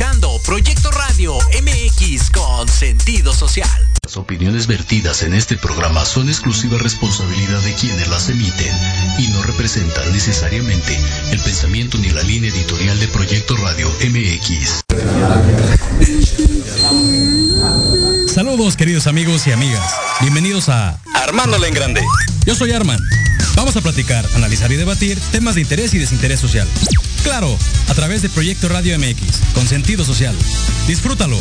escuchando Proyecto Radio MX con sentido social. Las opiniones vertidas en este programa son exclusiva responsabilidad de quienes las emiten y no representan necesariamente el pensamiento ni la línea editorial de Proyecto Radio MX. Saludos queridos amigos y amigas. Bienvenidos a Armándola en grande. Yo soy Arman. Vamos a platicar, analizar y debatir temas de interés y desinterés social. Claro, a través de Proyecto Radio MX, con sentido social. Disfrútalo.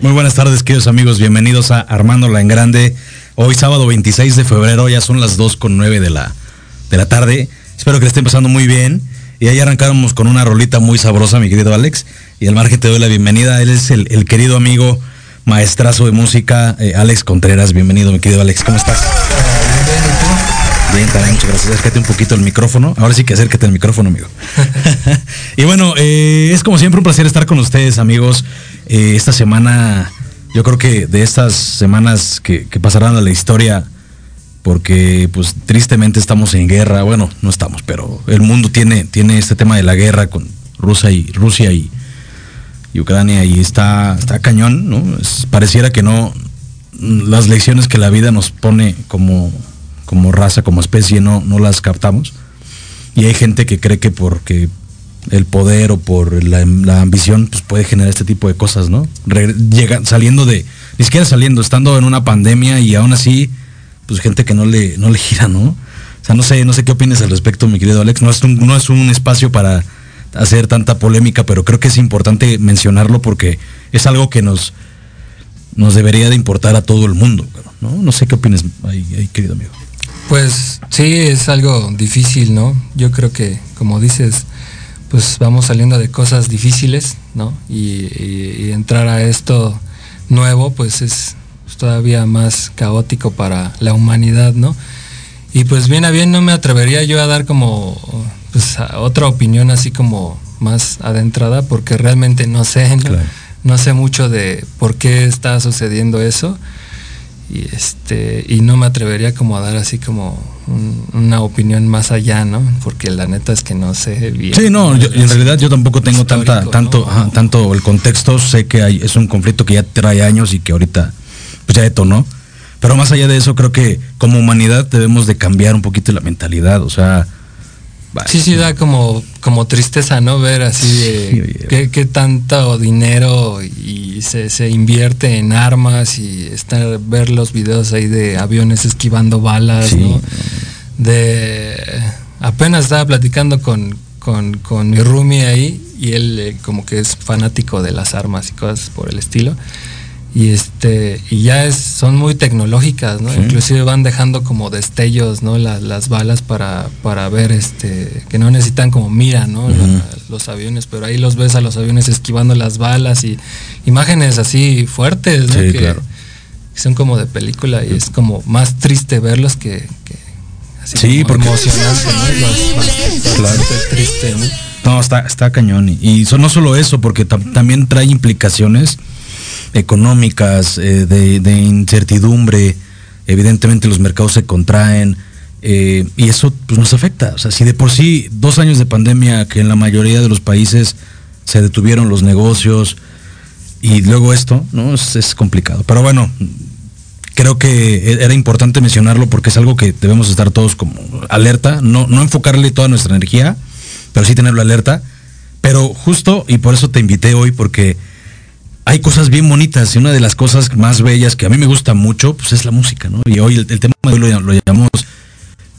Muy buenas tardes, queridos amigos. Bienvenidos a Armándola en Grande. Hoy sábado 26 de febrero, ya son las 2 con 9 de la, de la tarde. Espero que le estén pasando muy bien. Y ahí arrancamos con una rolita muy sabrosa, mi querido Alex. Y al margen te doy la bienvenida. Él es el, querido amigo maestrazo de música, eh, Alex Contreras. Bienvenido, mi querido Alex. ¿Cómo estás? Bien, también, muchas gracias. Acércate un poquito el micrófono. Ahora sí que acércate el micrófono, amigo. y bueno, eh, es como siempre un placer estar con ustedes, amigos. Eh, esta semana, yo creo que de estas semanas que pasarán a la historia, porque pues tristemente estamos en guerra. Bueno, no estamos, pero el mundo tiene, tiene este tema de la guerra con Rusia y Rusia y, Ucrania y está, está cañón, ¿no? Pareciera que no, las lecciones que la vida nos pone como, como raza, como especie, no, no las captamos. Y hay gente que cree que porque el poder o por la, la ambición pues puede generar este tipo de cosas, ¿no? Llega, saliendo de, ni siquiera saliendo, estando en una pandemia y aún así, pues gente que no le, no le gira, ¿no? O sea, no sé, no sé qué opinas al respecto, mi querido Alex. No es un, no es un espacio para hacer tanta polémica, pero creo que es importante mencionarlo porque es algo que nos, nos debería de importar a todo el mundo, ¿no? No sé qué opinas ahí, querido amigo. Pues sí, es algo difícil, ¿no? Yo creo que, como dices, pues vamos saliendo de cosas difíciles, ¿no? Y, entrar a esto nuevo, pues es todavía más caótico para la humanidad, ¿no? Y pues bien a bien no me atrevería yo a dar como pues, otra opinión así como más adentrada porque realmente no sé, no, sé mucho de por qué está sucediendo eso y este y no me atrevería como a dar así como una opinión más allá, ¿no? Porque la neta es que no sé bien. Sí, no, en realidad yo tampoco tengo tanta tanto tanto el contexto, sé que hay, es un conflicto que ya trae años y que ahorita pues ya detonó. Pero más allá de eso, creo que como humanidad debemos de cambiar un poquito la mentalidad, o sea, Sí, sí, da como, como tristeza, ¿no? Ver así de qué, tanto dinero y se, invierte en armas y estar, ver los videos ahí de aviones esquivando balas, ¿no? De apenas estaba platicando con, con, mi roomie ahí y él eh, como que es fanático de las armas y cosas por el estilo y este y ya es, son muy tecnológicas no inclusive van dejando como destellos no las balas para, para ver este que no necesitan como mira no los aviones pero ahí los ves a los aviones esquivando las balas y imágenes así fuertes ¿no? que, son como de película y es como más triste verlos que, así sí porque emocionante ¿no? triste ¿no? no está está cañón y, no solo eso porque también trae implicaciones económicas, eh, de, incertidumbre, evidentemente los mercados se contraen eh, y eso pues, nos afecta. O sea, si de por sí dos años de pandemia que en la mayoría de los países se detuvieron los negocios y luego esto, ¿no? Es, complicado. Pero bueno, creo que e-, era importante mencionarlo porque es algo que debemos estar todos como alerta, no, no enfocarle toda nuestra energía, pero sí tenerlo alerta. Pero justo, y por eso te invité hoy, porque hay cosas bien bonitas y una de las cosas más bellas que a mí me gusta mucho, pues es la música, ¿no? Y hoy el, tema de hoy lo, llamamos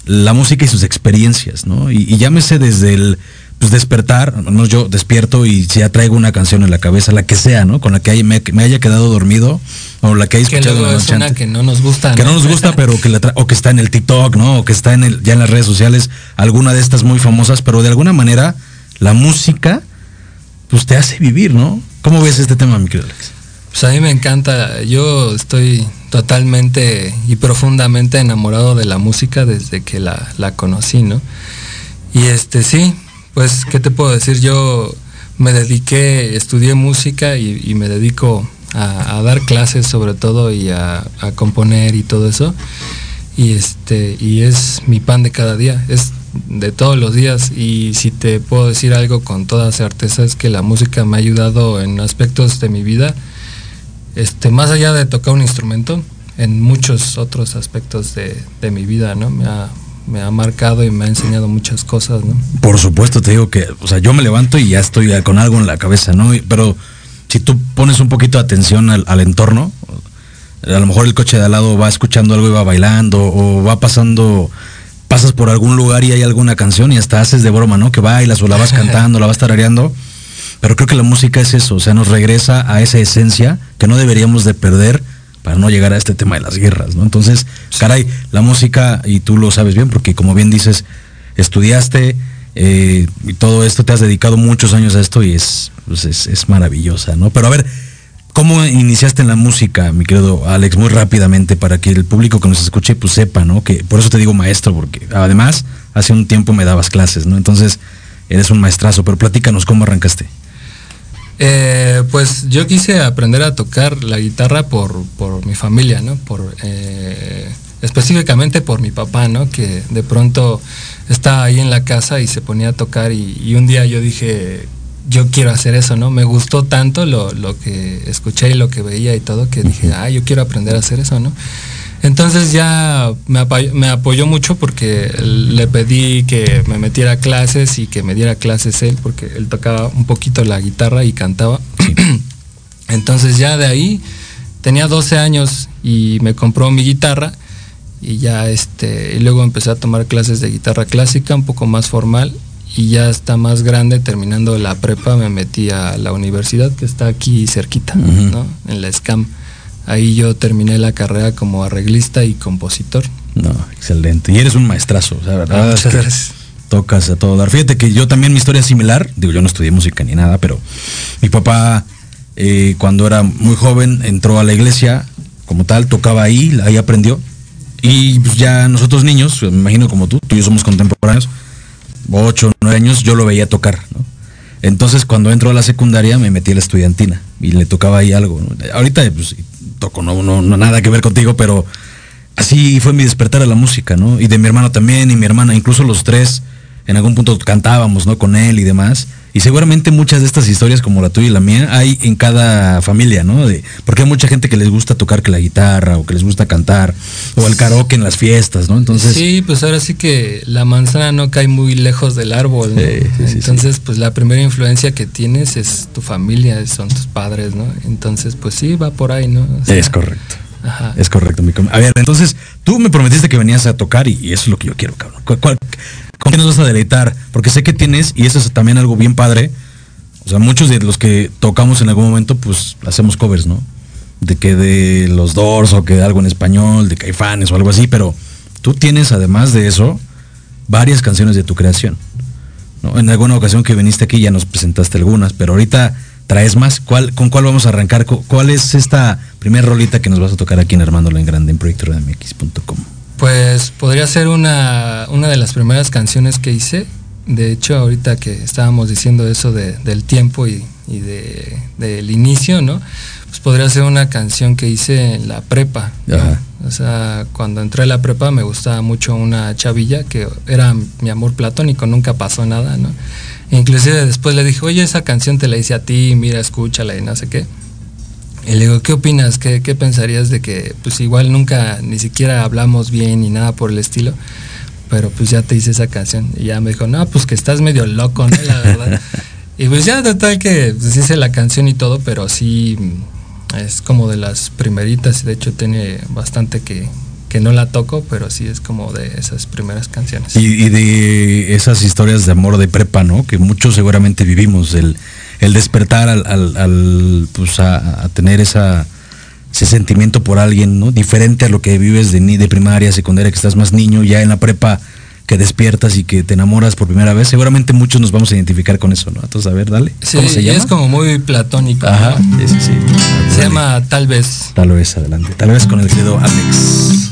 la música y sus experiencias, ¿no? Y, llámese desde el pues, despertar, no yo despierto y ya traigo una canción en la cabeza, la que sea, ¿no? Con la que me, haya quedado dormido o la que haya escuchado que es una que no nos gusta. Que no, nos gusta, pero que la o que está en el TikTok, ¿no? O que está en el, ya en las redes sociales, alguna de estas muy famosas, pero de alguna manera la música pues te hace vivir, ¿no? ¿Cómo ves este tema, mi querido Alex? Pues a mí me encanta. Yo estoy totalmente y profundamente enamorado de la música desde que la, conocí, ¿no? Y este sí, pues, ¿qué te puedo decir? Yo me dediqué, estudié música y, me dedico a, dar clases sobre todo y a, a, componer y todo eso. Y este, y es mi pan de cada día. Es de todos los días y si te puedo decir algo con toda certeza es que la música me ha ayudado en aspectos de mi vida, este, más allá de tocar un instrumento, en muchos otros aspectos de, mi vida, ¿no? Me ha, me ha marcado y me ha enseñado muchas cosas, ¿no? Por supuesto, te digo que, o sea, yo me levanto y ya estoy con algo en la cabeza, ¿no? Pero si tú pones un poquito de atención al, al entorno, a lo mejor el coche de al lado va escuchando algo y va bailando, o va pasando pasas por algún lugar y hay alguna canción y hasta haces de broma, ¿no? Que bailas o la vas cantando, la vas tarareando. Pero creo que la música es eso, o sea, nos regresa a esa esencia que no deberíamos de perder para no llegar a este tema de las guerras, ¿no? Entonces, caray, la música, y tú lo sabes bien, porque como bien dices, estudiaste eh, y todo esto, te has dedicado muchos años a esto y es, pues es, es maravillosa, ¿no? Pero a ver, ¿Cómo iniciaste en la música, mi querido Alex? Muy rápidamente, para que el público que nos escuche, pues sepa, ¿no? Que por eso te digo maestro, porque además hace un tiempo me dabas clases, ¿no? Entonces, eres un maestrazo, pero platícanos cómo arrancaste. Eh, pues yo quise aprender a tocar la guitarra por, mi familia, ¿no? Por, eh, específicamente por mi papá, ¿no? Que de pronto estaba ahí en la casa y se ponía a tocar y un día yo dije, yo quiero hacer eso, ¿no? Me gustó tanto lo, que escuché y lo que veía y todo que dije, ah, yo quiero aprender a hacer eso, ¿no? Entonces ya me apoyó, mucho porque le pedí que me metiera a clases y que me diera clases él, porque él tocaba un poquito la guitarra y cantaba. Entonces ya de ahí tenía 12 años y me compró mi guitarra y ya este, y luego empecé a tomar clases de guitarra clásica un poco más formal y ya está más grande, terminando la prepa, me metí a la universidad que está aquí cerquita, ¿no? En la SCAM. Ahí yo terminé la carrera como arreglista y compositor. No, excelente. Y eres un maestrazo, o sea, verdad. Que gracias. Tocas a todo dar. Fíjate que yo también mi historia es similar. Digo, yo no estudié música ni nada, pero mi papá, eh, cuando era muy joven, entró a la iglesia como tal, tocaba ahí, ahí aprendió. Y pues ya nosotros niños, me imagino como tú, tú y yo somos contemporáneos, ocho, nueve años, yo lo veía tocar, ¿no? Entonces cuando entró a la secundaria me metí a la estudiantina y le tocaba ahí algo. ¿no? Ahorita pues toco, no, no, no nada que ver contigo, pero así fue mi despertar a la música, ¿no? Y de mi hermano también, y mi hermana, incluso los tres en algún punto cantábamos, ¿no? Con él y demás. Y seguramente muchas de estas historias, como la tuya y la mía, hay en cada familia, ¿no? De, porque hay mucha gente que les gusta tocar que la guitarra, o que les gusta cantar, o el karaoke en las fiestas, ¿no? Entonces. Sí, pues ahora sí que la manzana no cae muy lejos del árbol, ¿no? Sí, sí, sí, Entonces, pues la primera influencia que tienes es tu familia, son tus padres, ¿no? Entonces, pues sí, va por ahí, ¿no? O sea, es correcto. Ajá. Es correcto, mi A ver, entonces, tú me prometiste que venías a tocar y, y eso es lo que yo quiero, cabrón. ¿Cuál- cuál- ¿Con qué nos vas a deleitar? Porque sé que tienes, y eso es también algo bien padre. O sea, muchos de los que tocamos en algún momento, pues hacemos covers, ¿no? De que de los Doors o que de algo en español, de Caifanes o algo así, pero tú tienes además de eso varias canciones de tu creación. En alguna ocasión que viniste aquí ya nos presentaste algunas, pero ahorita traes más. ¿Cuál, ¿Con cuál vamos a arrancar? Cu- ¿Cuál es esta primera rolita que nos vas a tocar aquí en Armándola en Grande en proyectoredmx.com? Pues podría ser una, una de las primeras canciones que hice. De hecho, ahorita que estábamos diciendo eso de- del tiempo y, y de- del inicio, ¿no? Pues podría ser una canción que hice en la prepa. O sea, cuando entré a la prepa me gustaba mucho una chavilla que era mi amor platónico, nunca pasó nada, ¿no? Inclusive después le dije, oye, esa canción te la hice a ti, mira, escúchala y no sé qué. Y le digo, ¿qué opinas? ¿Qué, qué pensarías de que pues igual nunca ni siquiera hablamos bien ni nada por el estilo? Pero pues ya te hice esa canción. Y ya me dijo, no, pues que estás medio loco, ¿no? La verdad. y pues ya total que pues, hice la canción y todo, pero sí es como de las primeritas. De hecho tiene bastante que, que no la toco, pero sí es como de esas primeras canciones. Y, y de esas historias de amor de prepa, ¿no? Que muchos seguramente vivimos, el, el despertar al, al- al, pues a, a tener esa, ese sentimiento por alguien, ¿no? Diferente a lo que vives de, ni de primaria, secundaria, que estás más niño, ya en la prepa que despiertas y que te enamoras por primera vez. Seguramente muchos nos vamos a identificar con eso, ¿no? Entonces, a ver, dale. Sí, ¿Cómo se llama? es como muy platónico. ¿no? Ajá, sí, sí, sí. Se Dale. llama Tal vez. Tal vez, adelante. Tal vez con el querido Alex.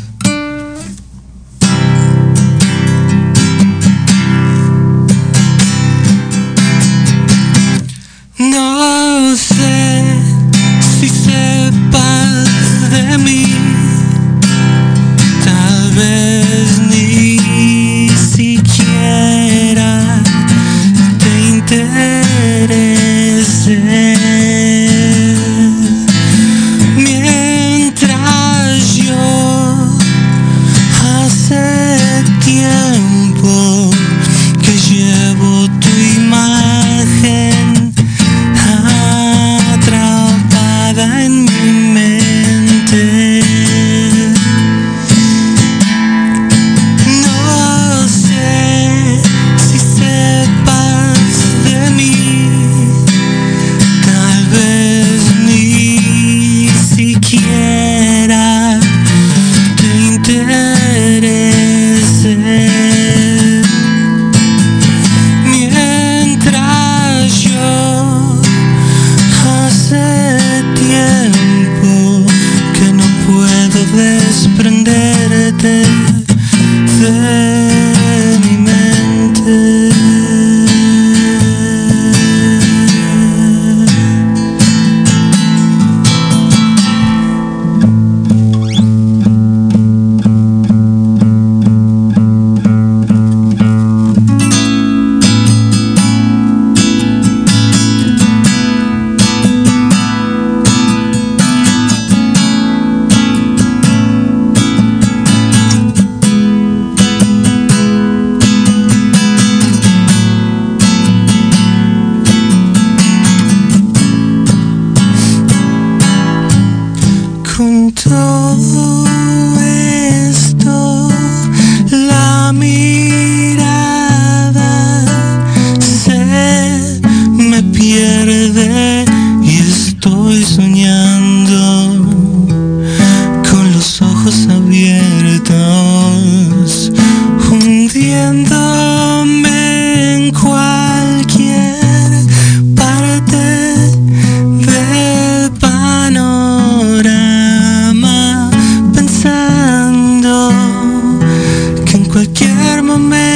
Cualquier momento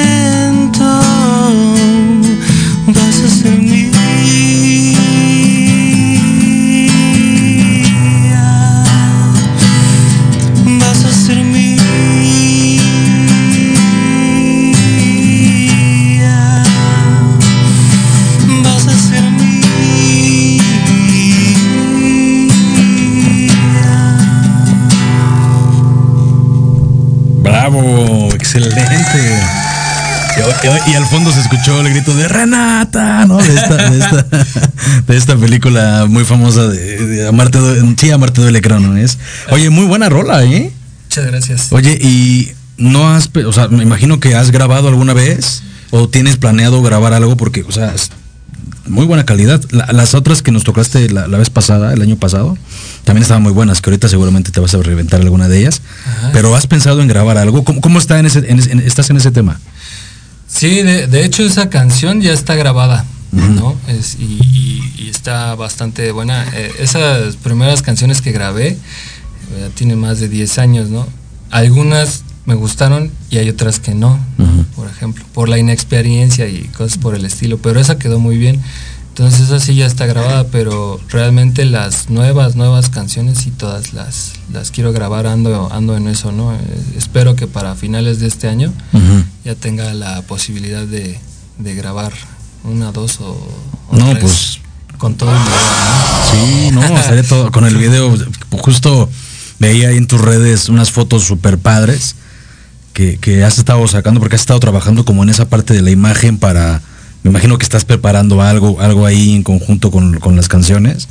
Y, al fondo se escuchó el grito de Renata, ¿no? De esta, de esta, de esta película muy famosa de, de Amarte, Due- sí, Amarte duele, creo, ¿no es? Oye, muy buena rola, ¿eh? Muchas gracias. Oye, y no has, o sea, me imagino que has grabado alguna vez o tienes planeado grabar algo porque, o sea, es muy buena calidad. La- las otras que nos tocaste la, la vez pasada, el año pasado, también estaban muy buenas, que ahorita seguramente te vas a reventar alguna de ellas. Ajá. Pero has pensado en grabar algo. ¿Cómo, cómo está en ese, en ese- en- estás en ese tema? Sí, de, de hecho esa canción ya está grabada, ¿no? Es, y, y- y está bastante buena. Eh, esas primeras canciones que grabé eh, ya tienen más de 10 años, ¿no? Algunas me gustaron y hay otras que no, por ejemplo, por la inexperiencia y cosas por el estilo, pero esa quedó muy bien. Entonces esa sí ya está grabada, pero realmente las nuevas, nuevas canciones y todas las, las quiero grabar, ando, ando en eso, ¿no? Eh, espero que para finales de este año ya tenga la posibilidad de, de grabar una, dos o, o No, tres pues- con todo el video, Sí, no, estaría todo con el video. Justo veía ahí en tus redes unas fotos super padres que, que has estado sacando porque has estado trabajando como en esa parte de la imagen para. Me imagino que estás preparando algo, algo ahí en conjunto con, con las canciones.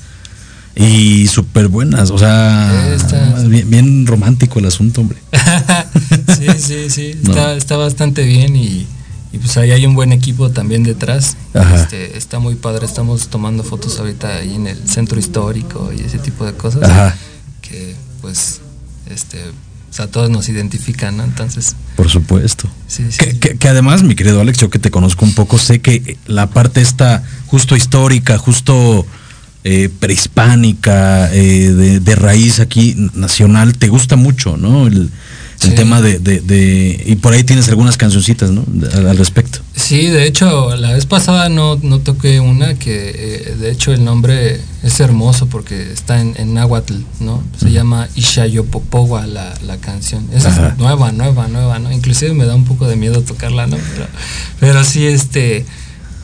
Y súper buenas, o sea, está- bien, bien romántico el asunto, hombre. sí, sí, sí, No. está, bastante bien y, y pues ahí hay un buen equipo también detrás. Este, está muy padre, estamos tomando fotos ahorita ahí en el centro histórico y ese tipo de cosas. Ajá. Que pues, este, o sea, todos nos identifican, ¿no? Entonces, Por supuesto. sí, sí. Que, que- que además, mi querido Alex, yo que te conozco un poco, sé que la parte esta justo histórica, justo eh, prehispánica, eh, de, de raíz aquí nacional, te gusta mucho, ¿no? El, el tema de, de- de- Y por ahí tienes algunas cancioncitas, ¿no? Al, al respecto. Sí, de hecho, la vez pasada no, no toqué una que, eh, de hecho, el nombre es hermoso porque está en, en náhuatl, ¿no? Se llama Ishayopopowa la, la canción. Esa Ajá. es nueva, nueva, nueva, ¿no? Inclusive me da un poco de miedo tocarla, ¿no? Pero, pero sí, este,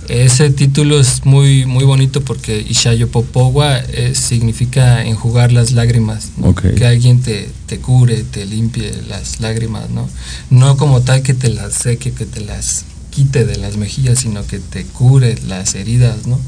ese título es muy, muy bonito porque Ishayopopowa eh, significa enjugar las lágrimas. Que alguien te, te cure, te limpie las lágrimas, ¿no? No como tal que te las seque, que te las quite de las mejillas, sino que te cure las heridas, ¿no?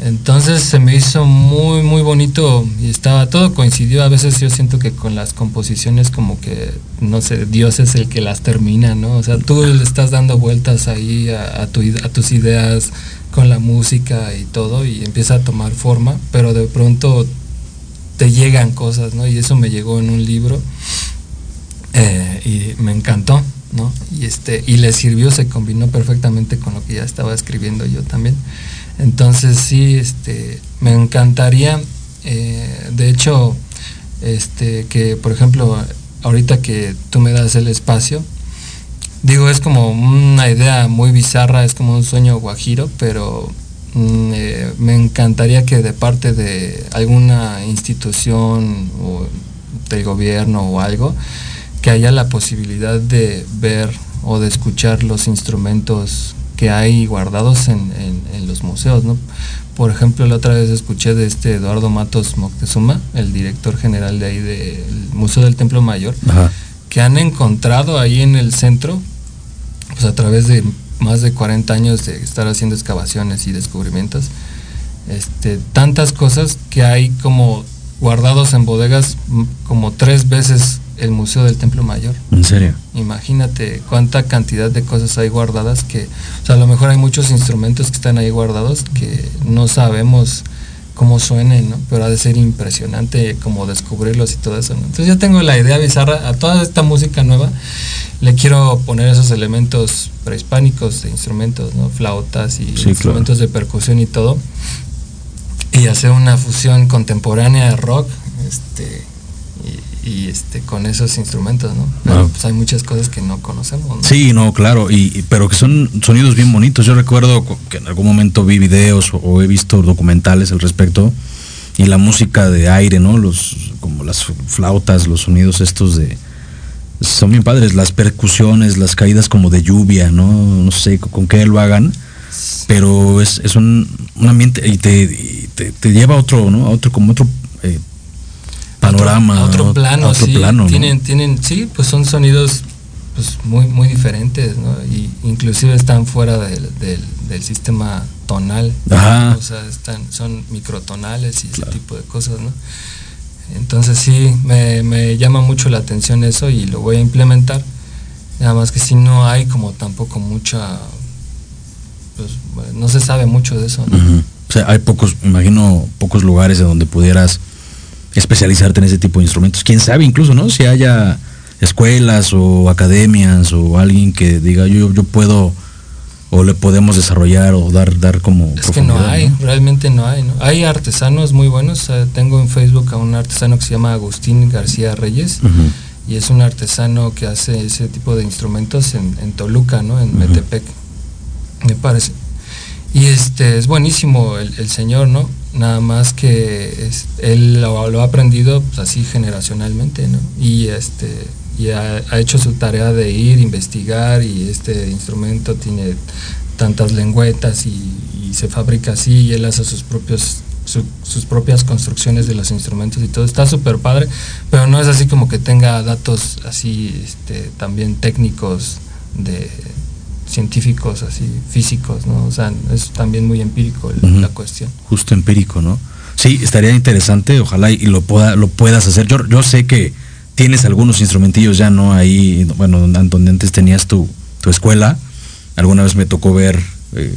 Entonces se me hizo muy, muy bonito y estaba, todo coincidió. A veces yo siento que con las composiciones como que, no sé, Dios es el que las termina, ¿no? O sea, tú le estás dando vueltas ahí a, tus ideas con la música y todo y empieza a tomar forma, pero de pronto te llegan cosas, ¿no? Y eso me llegó en un libro eh, y me encantó, ¿no? Y este y le sirvió, se combinó perfectamente con lo que ya estaba escribiendo yo también. Entonces sí, este, me encantaría, eh, de hecho, este, que por ejemplo, ahorita que tú me das el espacio, digo, es como una idea muy bizarra, es como un sueño guajiro, pero mm, eh, me encantaría que de parte de alguna institución o del gobierno o algo, que haya la posibilidad de ver o de escuchar los instrumentos que hay guardados en, en- en los museos, ¿no? Por ejemplo, la otra vez escuché de este Eduardo Matos Moctezuma, el director general de ahí del Museo del Templo Mayor, Ajá. que han encontrado ahí en el centro, pues a través de más de 40 años de estar haciendo excavaciones y descubrimientos, este, tantas cosas que hay como guardados en bodegas mm, como tres veces el Museo del Templo Mayor. En serio. Imagínate cuánta cantidad de cosas hay guardadas que, o sea, a lo mejor hay muchos instrumentos que están ahí guardados que no sabemos cómo suenen, ¿no? Pero ha de ser impresionante como descubrirlos y todo eso, ¿no? Entonces yo tengo la idea bizarra a toda esta música nueva, le quiero poner esos elementos prehispánicos de instrumentos, ¿no? Flautas y instrumentos de percusión y todo. Y hacer una fusión contemporánea de rock, este, y, este con esos instrumentos, ¿no? Pero ah. pues hay muchas cosas que no conocemos. Sí, no, claro, y, pero que son sonidos bien bonitos. Yo recuerdo que en algún momento vi videos o, he visto documentales al respecto y la música de aire, ¿no? Los como las flautas, los sonidos estos de son bien padres, las percusiones, las caídas como de lluvia, ¿no? No sé con qué lo hagan, pero es, es un, ambiente y te, te, lleva a otro, ¿no? A otro como otro eh, panorama. Otro, plano, otro sí. Plano, tienen, tienen, sí, pues son sonidos pues muy, muy diferentes, ¿no? Y inclusive están fuera del, del, sistema tonal. O sea, están, son microtonales y ese tipo de cosas, ¿no? Entonces sí, me, me, llama mucho la atención eso y lo voy a implementar. Nada más que si no hay como tampoco mucha, pues no se sabe mucho de eso. ¿no? O sea, hay pocos, imagino, pocos lugares de donde pudieras especializarte en ese tipo de instrumentos. Quién sabe incluso, ¿no? Si haya escuelas o academias o alguien que diga yo, yo puedo o le podemos desarrollar o dar dar como es que no hay realmente no hay ¿no? hay artesanos muy buenos tengo en Facebook a un artesano que se llama Agustín García Reyes y es un artesano que hace ese tipo de instrumentos en, Toluca no en Metepec me parece y este es buenísimo el, señor no nada más que él lo, ha aprendido pues, así generacionalmente no y este y ha, hecho su tarea de ir, investigar y este instrumento tiene tantas lengüetas y, se fabrica así y él hace sus propios sus propias construcciones de los instrumentos y todo. Está súper padre, pero no es así como que tenga datos así este, también técnicos de científicos, así físicos, ¿no? O sea, es también muy empírico la cuestión. Justo empírico, ¿no? Sí, estaría interesante, ojalá y lo, pueda, lo puedas hacer. Yo, yo sé que tienes algunos instrumentillos ya, ¿no? Ahí, bueno, donde antes tenías tu, escuela. Alguna vez me tocó ver eh,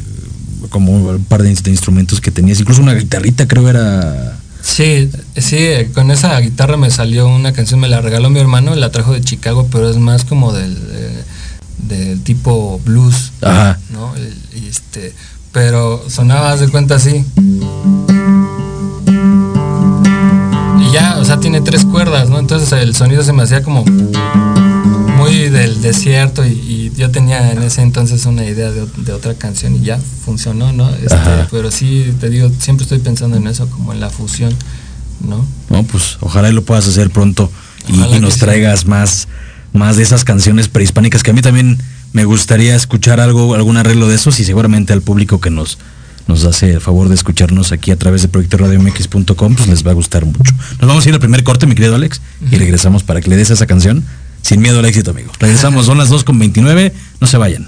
como un par de, instrumentos que tenías, incluso una guitarrita creo era... Sí, sí, con esa guitarra me salió una canción, me la regaló mi hermano, la trajo de Chicago, pero es más como del, eh, del tipo blues, Ajá. ¿no? Y este, pero sonaba, de cuenta así ya, o sea, tiene tres cuerdas, ¿no? Entonces el sonido se me hacía como muy del desierto y, yo tenía en ese entonces una idea de, otra canción y ya funcionó, ¿no? Este, pero sí, te digo, siempre estoy pensando en eso, como en la fusión, ¿no? No, pues ojalá y lo puedas hacer pronto y, nos traigas más, más de esas canciones prehispánicas que a mí también me gustaría escuchar algo, algún arreglo de esos y seguramente al público que nos nos hace el favor de escucharnos aquí a través de proyectoradiomx.com, pues les va a gustar mucho. Nos vamos a ir al primer corte, mi querido Alex, y regresamos para que le des esa canción. Sin miedo al éxito, amigo. Regresamos, son las 2 con 29, no se vayan.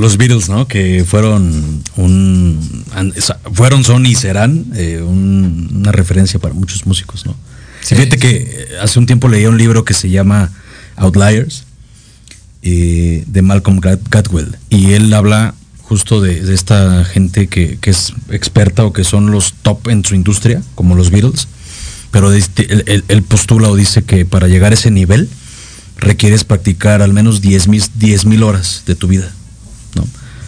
Los Beatles, ¿no? Que fueron un fueron, son y serán eh, una referencia para muchos músicos, ¿no? fíjate que eh, hace un tiempo leí un libro que se llama Outliers eh, de Malcolm Gladwell y él habla justo de, esta gente que, es experta o que son los top en su industria, como los Beatles, pero este, él, postula o dice que para llegar a ese nivel requieres practicar al menos 10 mil horas de tu vida.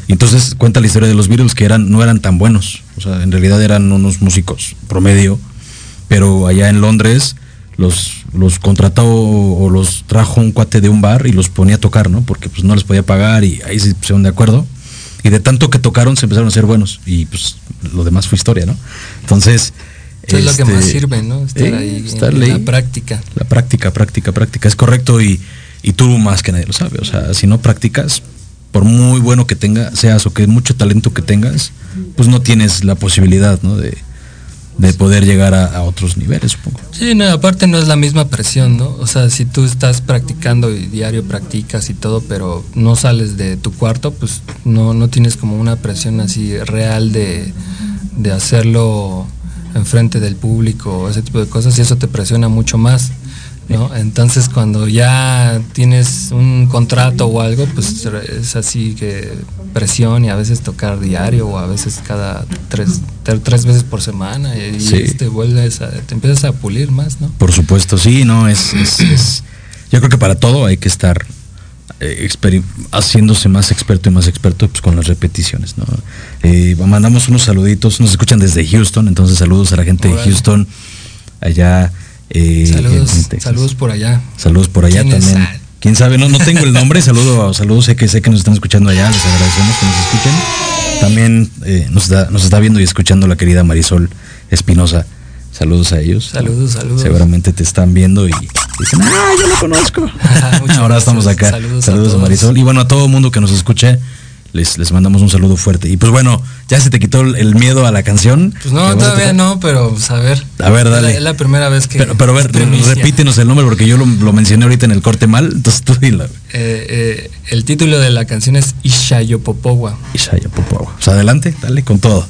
Entonces cuenta la historia de los Beatles que eran, no eran tan buenos, o sea, en realidad eran unos músicos promedio, pero allá en Londres los, los contrató o los trajo un cuate de un bar y los ponía a tocar, ¿no? Porque pues no les podía pagar y ahí se pusieron de acuerdo. Y de tanto que tocaron se empezaron a ser buenos y pues lo demás fue historia, ¿no? Entonces... es lo que más este, sirve, ¿no? Estar ahí, en la práctica. La práctica, práctica, práctica. Es correcto y, y tú más que nadie lo sabe. O sea, si no practicas, por muy bueno que tengas, seas o que mucho talento que tengas, pues no tienes la posibilidad, ¿no? De, de poder llegar a, otros niveles, supongo. Sí, no, aparte no es la misma presión, ¿no? O sea, si tú estás practicando y diario practicas y todo, pero no sales de tu cuarto, pues no, no tienes como una presión así real de, de hacerlo enfrente del público, ese tipo de cosas, y eso te presiona mucho más. Entonces cuando ya tienes un contrato o algo, pues es así que presión y a veces tocar diario o a veces cada tres, tres veces por semana y, te vuelves a, te empiezas a pulir más, ¿no? Por supuesto, sí, no, es, yo creo que para todo hay que estar eh, haciéndose más experto y más experto pues, con las repeticiones, ¿no? Eh, mandamos unos saluditos, nos escuchan desde Houston, entonces saludos a la gente de Houston, allá eh, saludos, saludos por allá. Saludos por allá también. Quién sabe, no, no tengo el nombre, saludo, saludos, sé que sé que nos están escuchando allá, les agradecemos que nos escuchen. También eh, nos, está, nos está viendo y escuchando la querida Marisol Espinosa. Saludos a ellos. Saludos, saludos. Seguramente te están viendo y dicen, ah, yo lo conozco. Ahora estamos acá. Saludos, a, Marisol. Y bueno, a todo el mundo que nos escuche, les, mandamos un saludo fuerte. Y pues bueno, ya se te quitó el miedo a la canción. Pues no, todavía no, pero pues, a ver. A ver, dale. Es la, primera vez que. Pero, pero a ver, repítenos el nombre porque yo lo, mencioné ahorita en el corte mal, entonces tú dilo. Eh, eh, el título de la canción es Ishayopopowa. Ishayopopowa. Pues adelante, dale con todo.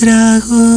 trago.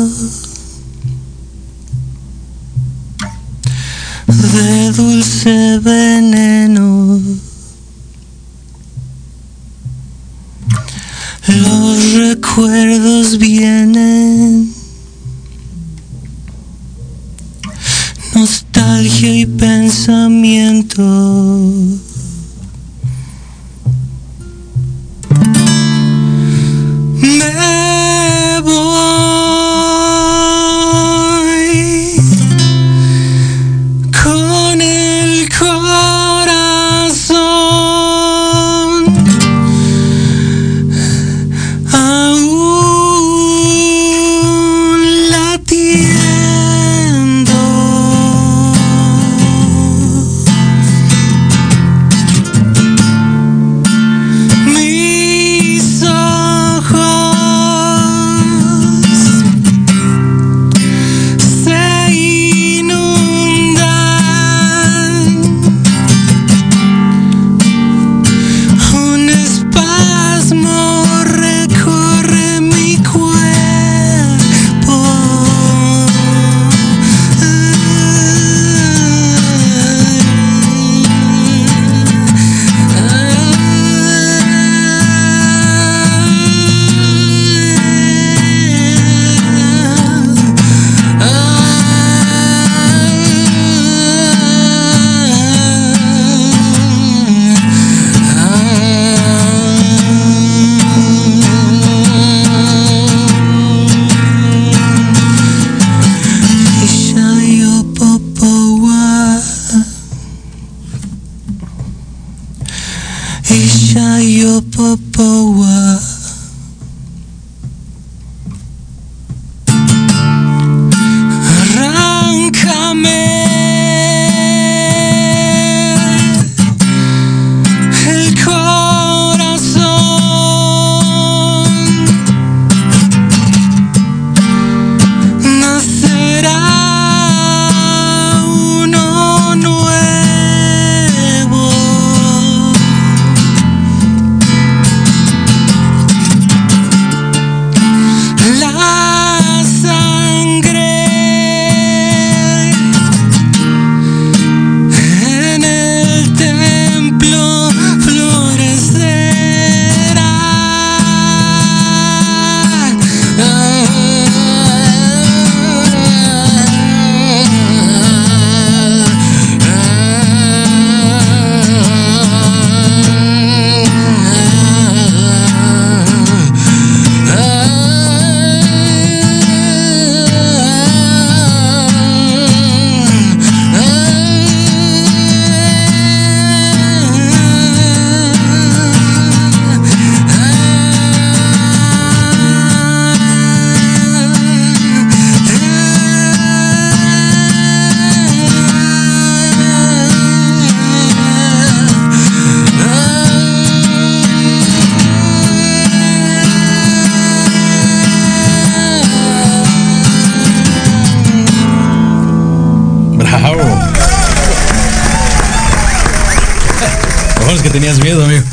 Tenías miedo, amigo.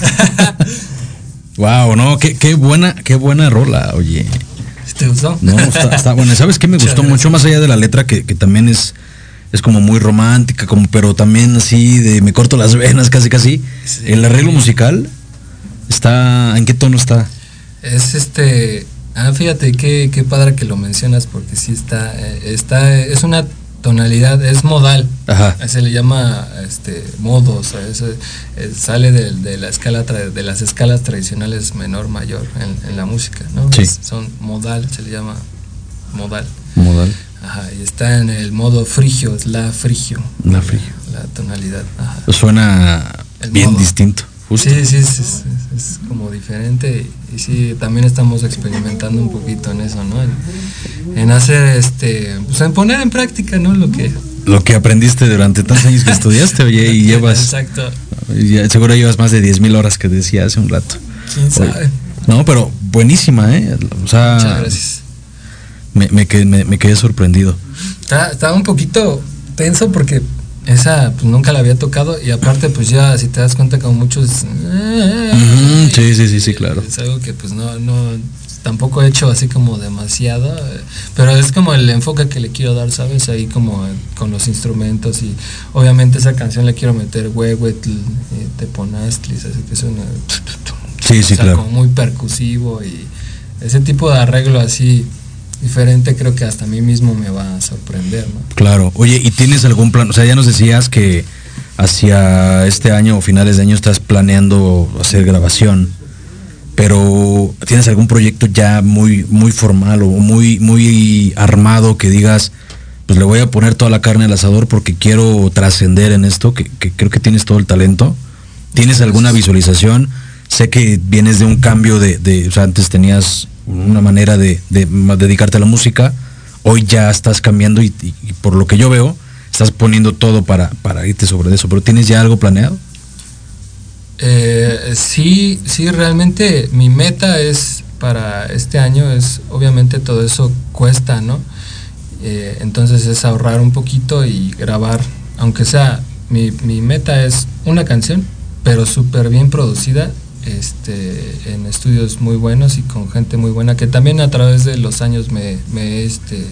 wow, no, qué, qué buena, qué buena rola, oye. ¿Te gustó? No, está, está buena. ¿Sabes qué me gustó mucho más allá de la letra que, que también es es como muy romántica, como pero también así de me corto las venas casi casi. Sí. El arreglo musical está ¿en qué tono está? Es este ah fíjate qué, qué padre que lo mencionas porque sí está eh, está es una tonalidad es modal Ajá. se le llama este modo o sea eso, eh, sale de, de la escala de las escalas tradicionales menor mayor en, en la música no Sí. Es- son modal se le llama modal Modal. Ajá, y está en el modo frigio, es la frigio. La frigio. La tonalidad. Ajá. Suena El bien modo. distinto. Justo. Sí, sí, es, es- es como diferente y, sí, también estamos experimentando un poquito en eso, ¿no? En, en hacer, este, pues en poner en práctica, ¿no? Lo que... Lo que aprendiste durante tantos años que estudiaste, oye, y llevas Exacto. ya- seguro llevas más de 10 mil horas que decía hace un rato. ¿Quién sabe? No, pero buenísima, ¿eh? O sea, Muchas gracias. Me, me, quedé, me- me quedé sorprendido. Estaba un poquito tenso porque esa pues nunca la había tocado y aparte pues ya si te das cuenta como muchos Ujú, sí, sí, sí, sí, claro. es algo que pues no no tampoco he hecho así como demasiado eh, pero es como el enfoque que le quiero dar sabes ahí como eh, con los instrumentos y obviamente esa canción le quiero meter huehuetl eh, teponastlis así que suena Sí, sí, o sea, claro. como muy percusivo y ese tipo de arreglo así diferente creo que hasta a mí mismo me va a sorprender no Claro. Oye, ¿y tienes algún plan? O sea, ya nos decías que hacia este año o finales de año estás planeando hacer grabación. Pero ¿tienes algún proyecto ya muy muy formal o muy muy armado que digas, pues le voy a poner toda la carne al asador porque quiero trascender en esto, que, que creo que tienes todo el talento? ¿Tienes alguna visualización? Sé que vienes de un cambio de, de o sea, antes tenías una manera de, dedicarte a la música, hoy ya estás cambiando y, por lo que yo veo, estás poniendo todo para, para irte sobre eso, pero ¿tienes ya algo planeado? Eh, sí, sí, realmente mi meta es para este año es obviamente todo eso cuesta, ¿no? Eh, entonces es ahorrar un poquito y grabar, aunque sea, mi, mi meta es una canción, pero súper bien producida, este, en estudios muy buenos y con gente muy buena, que también a través de los años me, me este,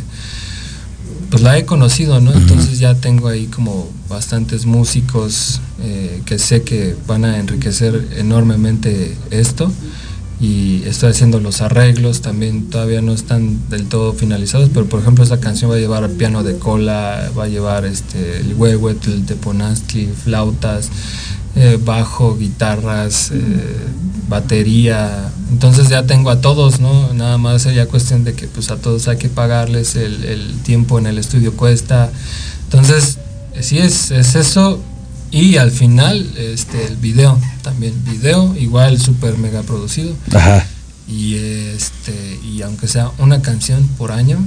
pues la he conocido, ¿no? Entonces ya tengo ahí como bastantes músicos eh, que sé que van a enriquecer enormemente esto y estoy haciendo los arreglos, también todavía no están del todo finalizados, pero por ejemplo esa canción va a llevar piano de cola, va a llevar este el huehuetl, el teponaztli, flautas, eh, bajo, guitarras, eh, batería. Entonces ya tengo a todos, ¿no? Nada más sería cuestión de que pues a todos hay que pagarles, el, el tiempo en el estudio cuesta. Entonces, eh, sí es, es eso. Y al final, este, el video también. Video, igual súper mega producido. Ajá. Y este, y aunque sea una canción por año,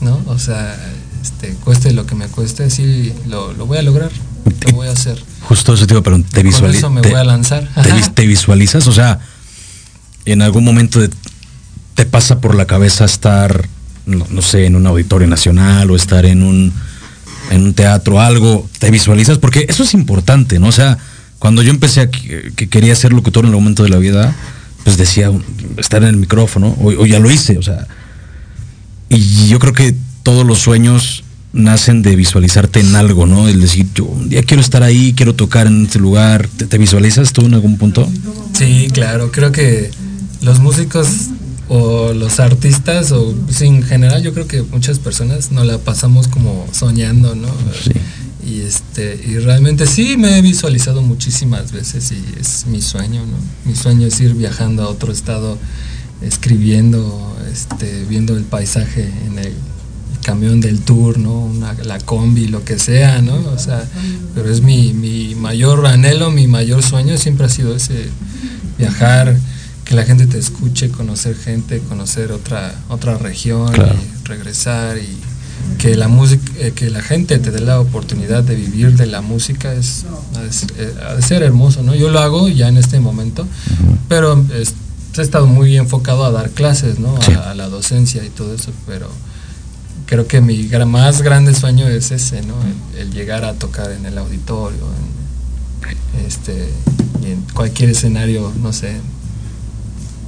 ¿no? O sea, este, cueste lo que me cueste, sí lo, lo voy a lograr. Lo voy a hacer. Justo eso te iba a preguntar. ¿Te, Con visuali- eso me te- voy a lanzar. te visualizas? O sea, en algún momento de- te pasa por la cabeza estar, no, no sé, en un auditorio nacional o estar en un, en un teatro, algo, ¿te visualizas? Porque eso es importante, ¿no? O sea, cuando yo empecé a que, que quería ser locutor en algún momento de la vida, pues decía estar en el micrófono, o, o ya lo hice, o sea, y yo creo que todos los sueños nacen de visualizarte en algo, ¿no? El decir, yo un día quiero estar ahí, quiero tocar en este lugar. ¿Te, te visualizas tú en algún punto? Sí, claro, creo que los músicos o los artistas o sí, en general yo creo que muchas personas nos la pasamos como soñando, ¿no? Sí. Y este y realmente sí me he visualizado muchísimas veces y es mi sueño, ¿no? Mi sueño es ir viajando a otro estado escribiendo, este viendo el paisaje en el camión del tour, ¿no? Una- la combi, lo que sea, ¿no? O sea, pero es mi, mi mayor anhelo, mi mayor sueño siempre ha sido ese, viajar, que la gente te escuche, conocer gente, conocer otra, otra región, Claro. y regresar y que la música, eh, que la gente te dé la oportunidad de vivir de la música es, ser- eh, ser hermoso, ¿no? Yo lo hago ya en este momento, pero es- he estado muy enfocado a dar clases, ¿no? Sí. A, a la docencia y todo eso, pero creo que mi más grande sueño es ese, ¿no? El, llegar a tocar en el auditorio, en, este, en cualquier escenario, no sé.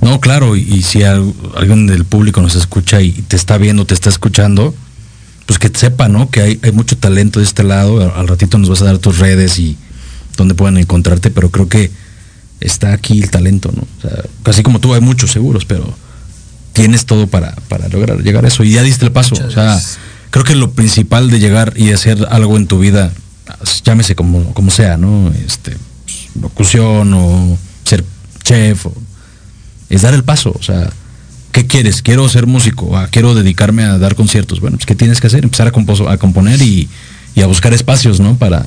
No, claro, y, si alguien del público nos escucha y te está viendo, te está escuchando, pues que sepa, ¿no? Que hay, hay mucho talento de este lado. Al ratito nos vas a dar tus redes y donde puedan encontrarte, pero creo que está aquí el talento, ¿no? O sea, casi como tú hay muchos seguros, pero tienes todo para, para lograr llegar a eso y ya diste el paso. o sea, creo que lo principal de llegar y hacer algo en tu vida, llámese como, como sea, ¿no? Este, pues, locución o ser chef, es dar el paso. O sea, ¿qué quieres? Quiero ser músico, ah, quiero dedicarme a dar conciertos. Bueno, pues ¿qué tienes que hacer? Empezar a, a componer y, y, a buscar espacios, ¿no? Para,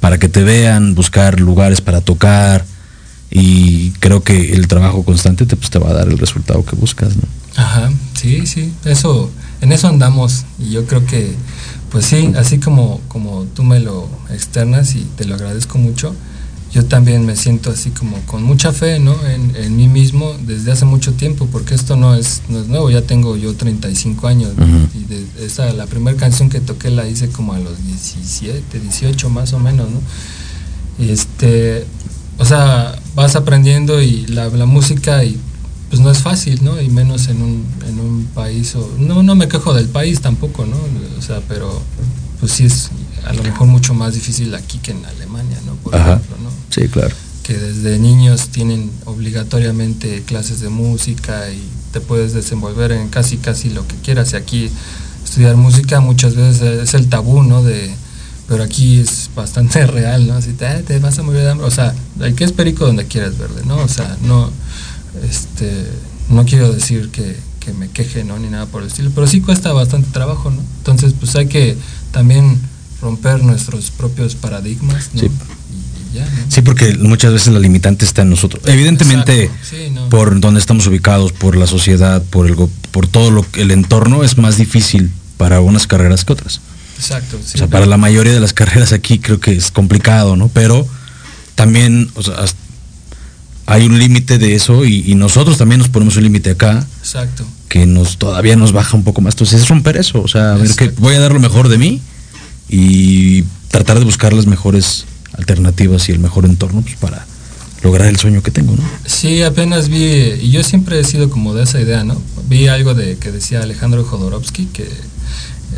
para que te vean, buscar lugares para tocar y creo que el trabajo constante te, pues, te va a dar el resultado que buscas, ¿no? Ajá, sí, sí, eso, en eso andamos y yo creo que, pues sí, así como, como tú me lo externas y te lo agradezco mucho, yo también me siento así como con mucha fe, ¿no? En, mí mismo desde hace mucho tiempo, porque esto no es, no es nuevo, ya tengo yo 35 años, y de, esa, la primera canción que toqué la hice como a los 17, 18 más o menos, ¿no? Y este, o sea, vas aprendiendo y la, música y pues no es fácil, ¿no? Y menos en un, en un país, o, no, no me quejo del país tampoco, ¿no? O sea, pero pues sí es a lo mejor mucho más difícil aquí que en Alemania, ¿no? Por ejemplo, ¿no? Sí, claro. Que desde niños tienen obligatoriamente clases de música y te puedes desenvolver en casi casi lo que quieras. Y aquí estudiar música muchas veces es el tabú, ¿no? De, pero aquí es bastante real, ¿no? Así te, ah, te vas a morir de hambre, o sea, hay que es perico donde quieras verde, ¿no? O sea, no, este, no quiero decir que, que, me queje, ¿no? Ni nada por el estilo, pero sí cuesta bastante trabajo, ¿no? Entonces, pues hay que también romper nuestros propios paradigmas, ¿no? Sí. Sí, porque muchas veces la limitante está en nosotros. Evidentemente, por donde estamos ubicados, por la sociedad, por el por todo lo el entorno es más difícil para unas carreras que otras. Exacto. o sea, para la mayoría de las carreras aquí creo que es complicado, ¿no? Pero también, o sea, hay un límite de eso y, nosotros también nos ponemos un límite acá. Exacto. Que nos todavía nos baja un poco más. Entonces es romper eso, o sea, a ver que voy a dar lo mejor de mí y tratar de buscar las mejores alternativas y el mejor entorno pues, para lograr el sueño que tengo, ¿no? Sí, apenas vi, y yo siempre he sido como de esa idea, ¿no? Vi algo de que decía Alejandro Jodorowsky, que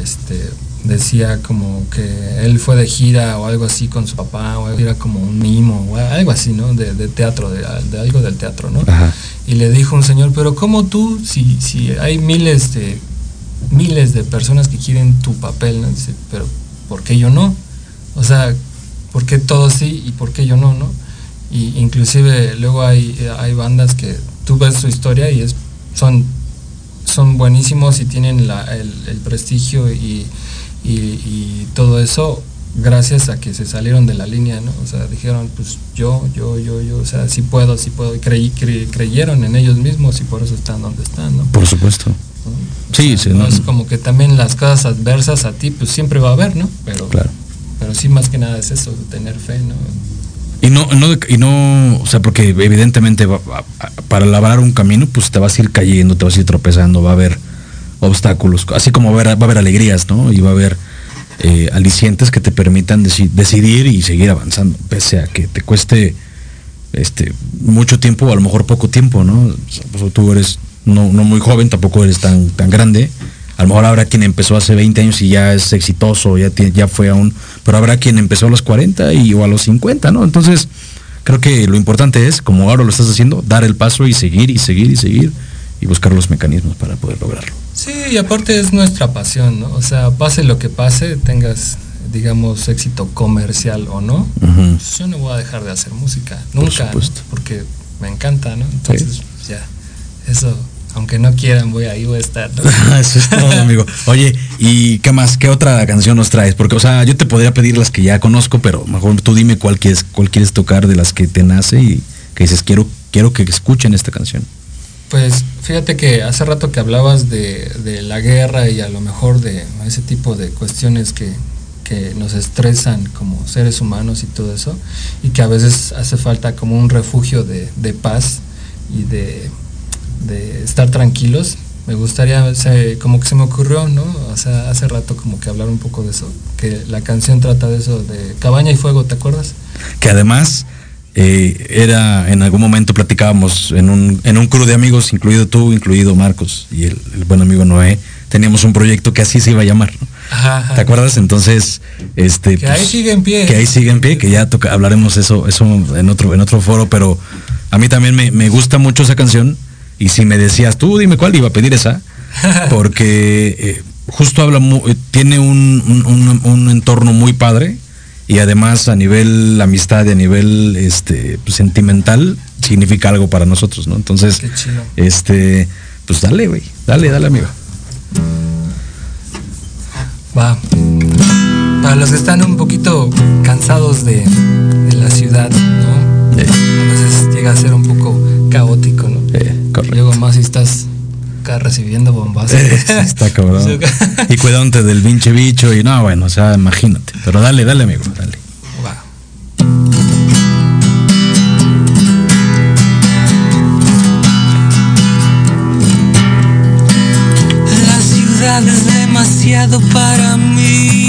este, decía como que él fue de gira o algo así con su papá, o era como un mimo, o algo así, ¿no? De, teatro, de, algo del teatro, ¿no? Y le dijo un señor, pero ¿cómo tú, si, si hay miles de, miles de personas que quieren tu papel, ¿no? Dice, pero ¿por qué yo no? O sea, ¿por qué todos sí y por qué yo no, no? Y inclusive luego hay, hay bandas que tú ves su historia y es, son, son buenísimos y tienen el, el prestigio y y, todo eso gracias a que se salieron de la línea, ¿no? O sea, dijeron, pues yo, yo, yo, yo, o sea, sí puedo, sí puedo, y creí, creyeron en ellos mismos y por eso están donde están, ¿no? Por supuesto. Sí, sí. No, es como que también las cosas adversas a ti, pues siempre va a haber, ¿no? Pero, claro. pero sí, más que nada es eso, tener fe, ¿no? Y no, no, y no, o sea, porque evidentemente para labrar un camino, pues te vas a ir cayendo, te vas a ir tropezando, va a haber obstáculos, así como va a haber, alegrías, ¿no? Y va a haber eh, alicientes que te permitan decidir y seguir avanzando, pese a que te cueste este, mucho tiempo o a lo mejor poco tiempo, ¿no? Tú eres no, muy joven, tampoco eres tan, tan grande. A lo mejor habrá quien empezó hace 20 años y ya es exitoso, ya, ya fue aún, pero habrá quien empezó a los 40 y, o a los 50, ¿no? Entonces, creo que lo importante es, como ahora lo estás haciendo, dar el paso y seguir y seguir y seguir y buscar los mecanismos para poder lograrlo. Sí, y aparte es nuestra pasión, ¿no? O sea, pase lo que pase, tengas, digamos, éxito comercial o no, yo no voy a dejar de hacer música, nunca, porque me encanta, ¿no? Entonces, ya, eso, aunque no quieran, voy ahí, voy a estar. eso es todo, amigo. Oye, ¿y qué más? ¿Qué otra canción nos traes? Porque, o sea, yo te podría pedir las que ya conozco, pero mejor tú dime cuál quieres, cuál quieres tocar de las que te nace y que dices, quiero, quiero que escuchen esta canción. Pues fíjate que hace rato que hablabas de, la guerra y a lo mejor de ese tipo de cuestiones que, nos estresan como seres humanos y todo eso, y que a veces hace falta como un refugio de, paz y de, estar tranquilos. me gustaría, como que se me ocurrió, ¿no? O sea, hace rato como que hablar un poco de eso, que la canción trata de eso, de cabaña y fuego, ¿te acuerdas? Que además eh, era, en algún momento platicábamos en un, en un crew de amigos, incluido tú, incluido Marcos y el, buen amigo Noé, teníamos un proyecto que así se iba a llamar, ¿no? ¿Te acuerdas? Entonces, este. Que ahí pues, sigue en pie. Que ahí sigue en pie, que ya toca, hablaremos eso, eso en otro, en otro foro, pero a mí también me, gusta mucho esa canción. Y si me decías tú, dime cuál, iba a pedir esa. Porque eh, justo habla, eh, tiene un, un, entorno muy padre. Y además a nivel amistad y a nivel este, pues, sentimental significa algo para nosotros, ¿no? Entonces, este, pues dale, güey, dale, dale, amigo. Va. Para los que están un poquito cansados de, la ciudad, ¿no? A veces llega a ser un poco caótico, ¿no? correcto. Luego más si estás acá recibiendo bombas. está cabrón. y cuidándote del pinche bicho y no, bueno, o sea, imagínate. Pero dale, dale, amigo, dale. es demasiado para mí.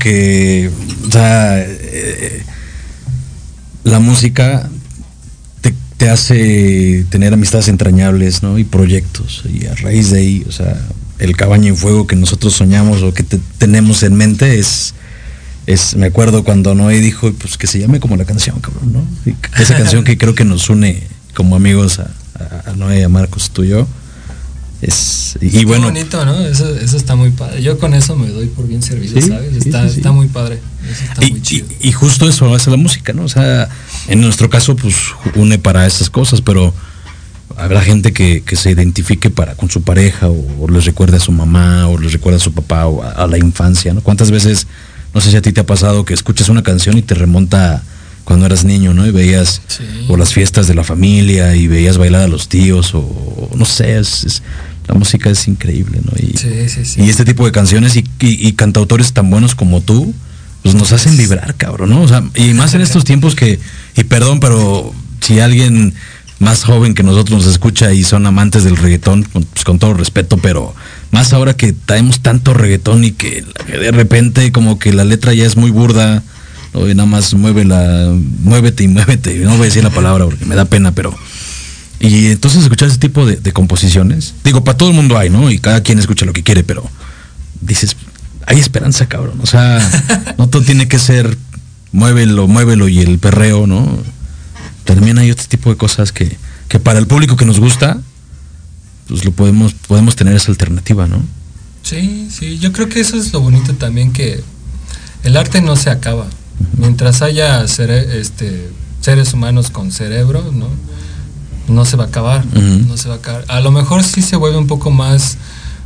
Que, eh, la música te, hace tener amistades entrañables, ¿no? Y proyectos. Y a raíz de ahí, o sea, el cabaño en fuego que nosotros soñamos o que tenemos en mente es, es, me acuerdo cuando Noé dijo, pues que se llame como la canción, ¿no? esa canción que creo que nos une como amigos a, a Noé, a Marcos, tú y yo es, y bueno. bonito, ¿no? Eso, está muy padre. Yo con eso me doy por bien servido, ¿sabes? Está, muy padre. y, justo eso hace la música, ¿no? O sea, en nuestro caso, pues une para esas cosas, pero habrá gente que, se identifique para con su pareja o, les recuerde a su mamá o les recuerda a su papá o a, la infancia, ¿no? ¿Cuántas veces, no sé si a ti te ha pasado que escuchas una canción y te remonta cuando eras niño, ¿no? Y veías o las fiestas de la familia y veías bailar a los tíos o no sé, es, La música es increíble, ¿no? Y, Sí, sí, sí. y este tipo de canciones y, y- y cantautores tan buenos como tú, pues nos hacen vibrar, cabrón, ¿no? O sea, y más en estos tiempos que, y perdón, pero si alguien más joven que nosotros nos escucha y son amantes del reggaetón, pues, con todo respeto, pero más ahora que traemos tanto reggaetón y que de repente como que la letra ya es muy burda, ¿no? y nada más mueve la, muévete y muévete, no voy a decir la palabra porque me da pena, pero... Y entonces escuchar ese tipo de, de composiciones, digo, para todo el mundo hay, ¿no? Y cada quien escucha lo que quiere, pero dices, hay esperanza, cabrón. O sea, no todo tiene que ser muévelo, muévelo y el perreo, ¿no? También hay otro tipo de cosas que, que para el público que nos gusta, pues lo podemos, podemos tener esa alternativa, ¿no? Sí, sí, yo creo que eso es lo bonito también que el arte no se acaba. Mientras haya cere- este, seres humanos con cerebro, ¿no? No se va a acabar, no se va a acabar. A lo mejor sí se vuelve un poco más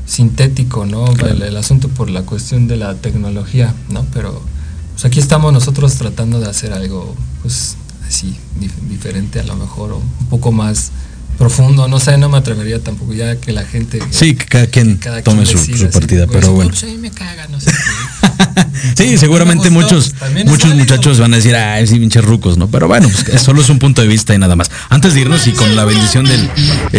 sintético, ¿no? El, el asunto por la cuestión de la tecnología, ¿no? Pero pues aquí estamos nosotros tratando de hacer algo, pues así, dif- diferente a lo mejor, o un poco más profundo, no sé, no me atrevería tampoco, ya que la gente... Sí, que cada quien cada tome quien su, decida, su partida, pues, pero bueno. pues, ahí me caga, no sé. Sí, seguramente muchos, muchos muchachos van a decir, ay, sí, pinches rucos, ¿no? Pero bueno, pues, solo es un punto de vista y nada más. Antes de irnos y con la bendición del,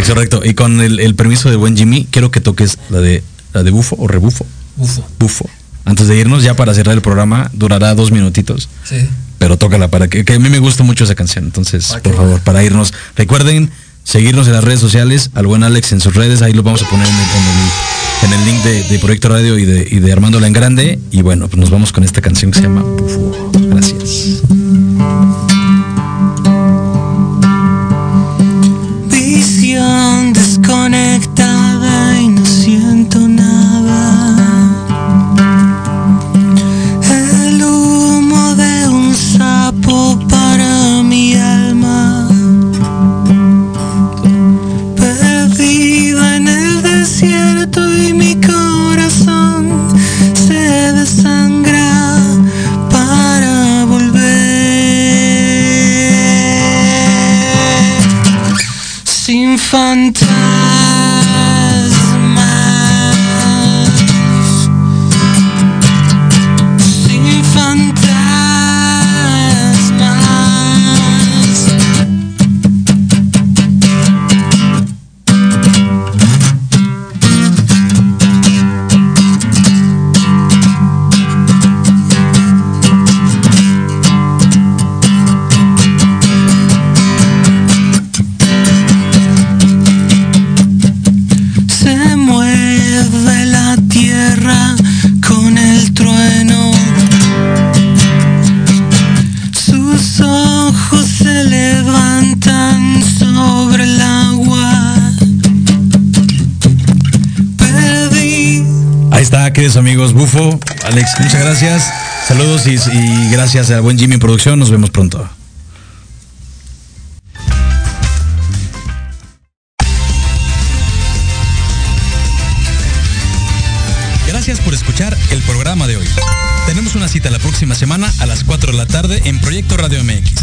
correcto, y con el, el permiso de buen Jimmy, quiero que toques la de, la de bufo o rebufo, Ufo, bufo. Antes de irnos, ya para cerrar el programa, durará dos minutitos, sí. pero tócala para que, que a mí me gusta mucho esa canción. Entonces, Ah, por favor, para irnos, recuerden seguirnos en las redes sociales, al buen Alex en sus redes, ahí lo vamos a poner en el, en el, link de, de Proyecto Radio y de, y de Armando La en Grande. Y bueno, pues nos vamos con esta canción que se llama Bufo. Gracias. Amigos, Bufo, Alex, muchas gracias. Saludos y, y gracias al buen Jimmy producción. Nos vemos pronto. Gracias por escuchar el programa de hoy. Tenemos una cita la próxima semana a las 4 de la tarde en Proyecto Radio MX.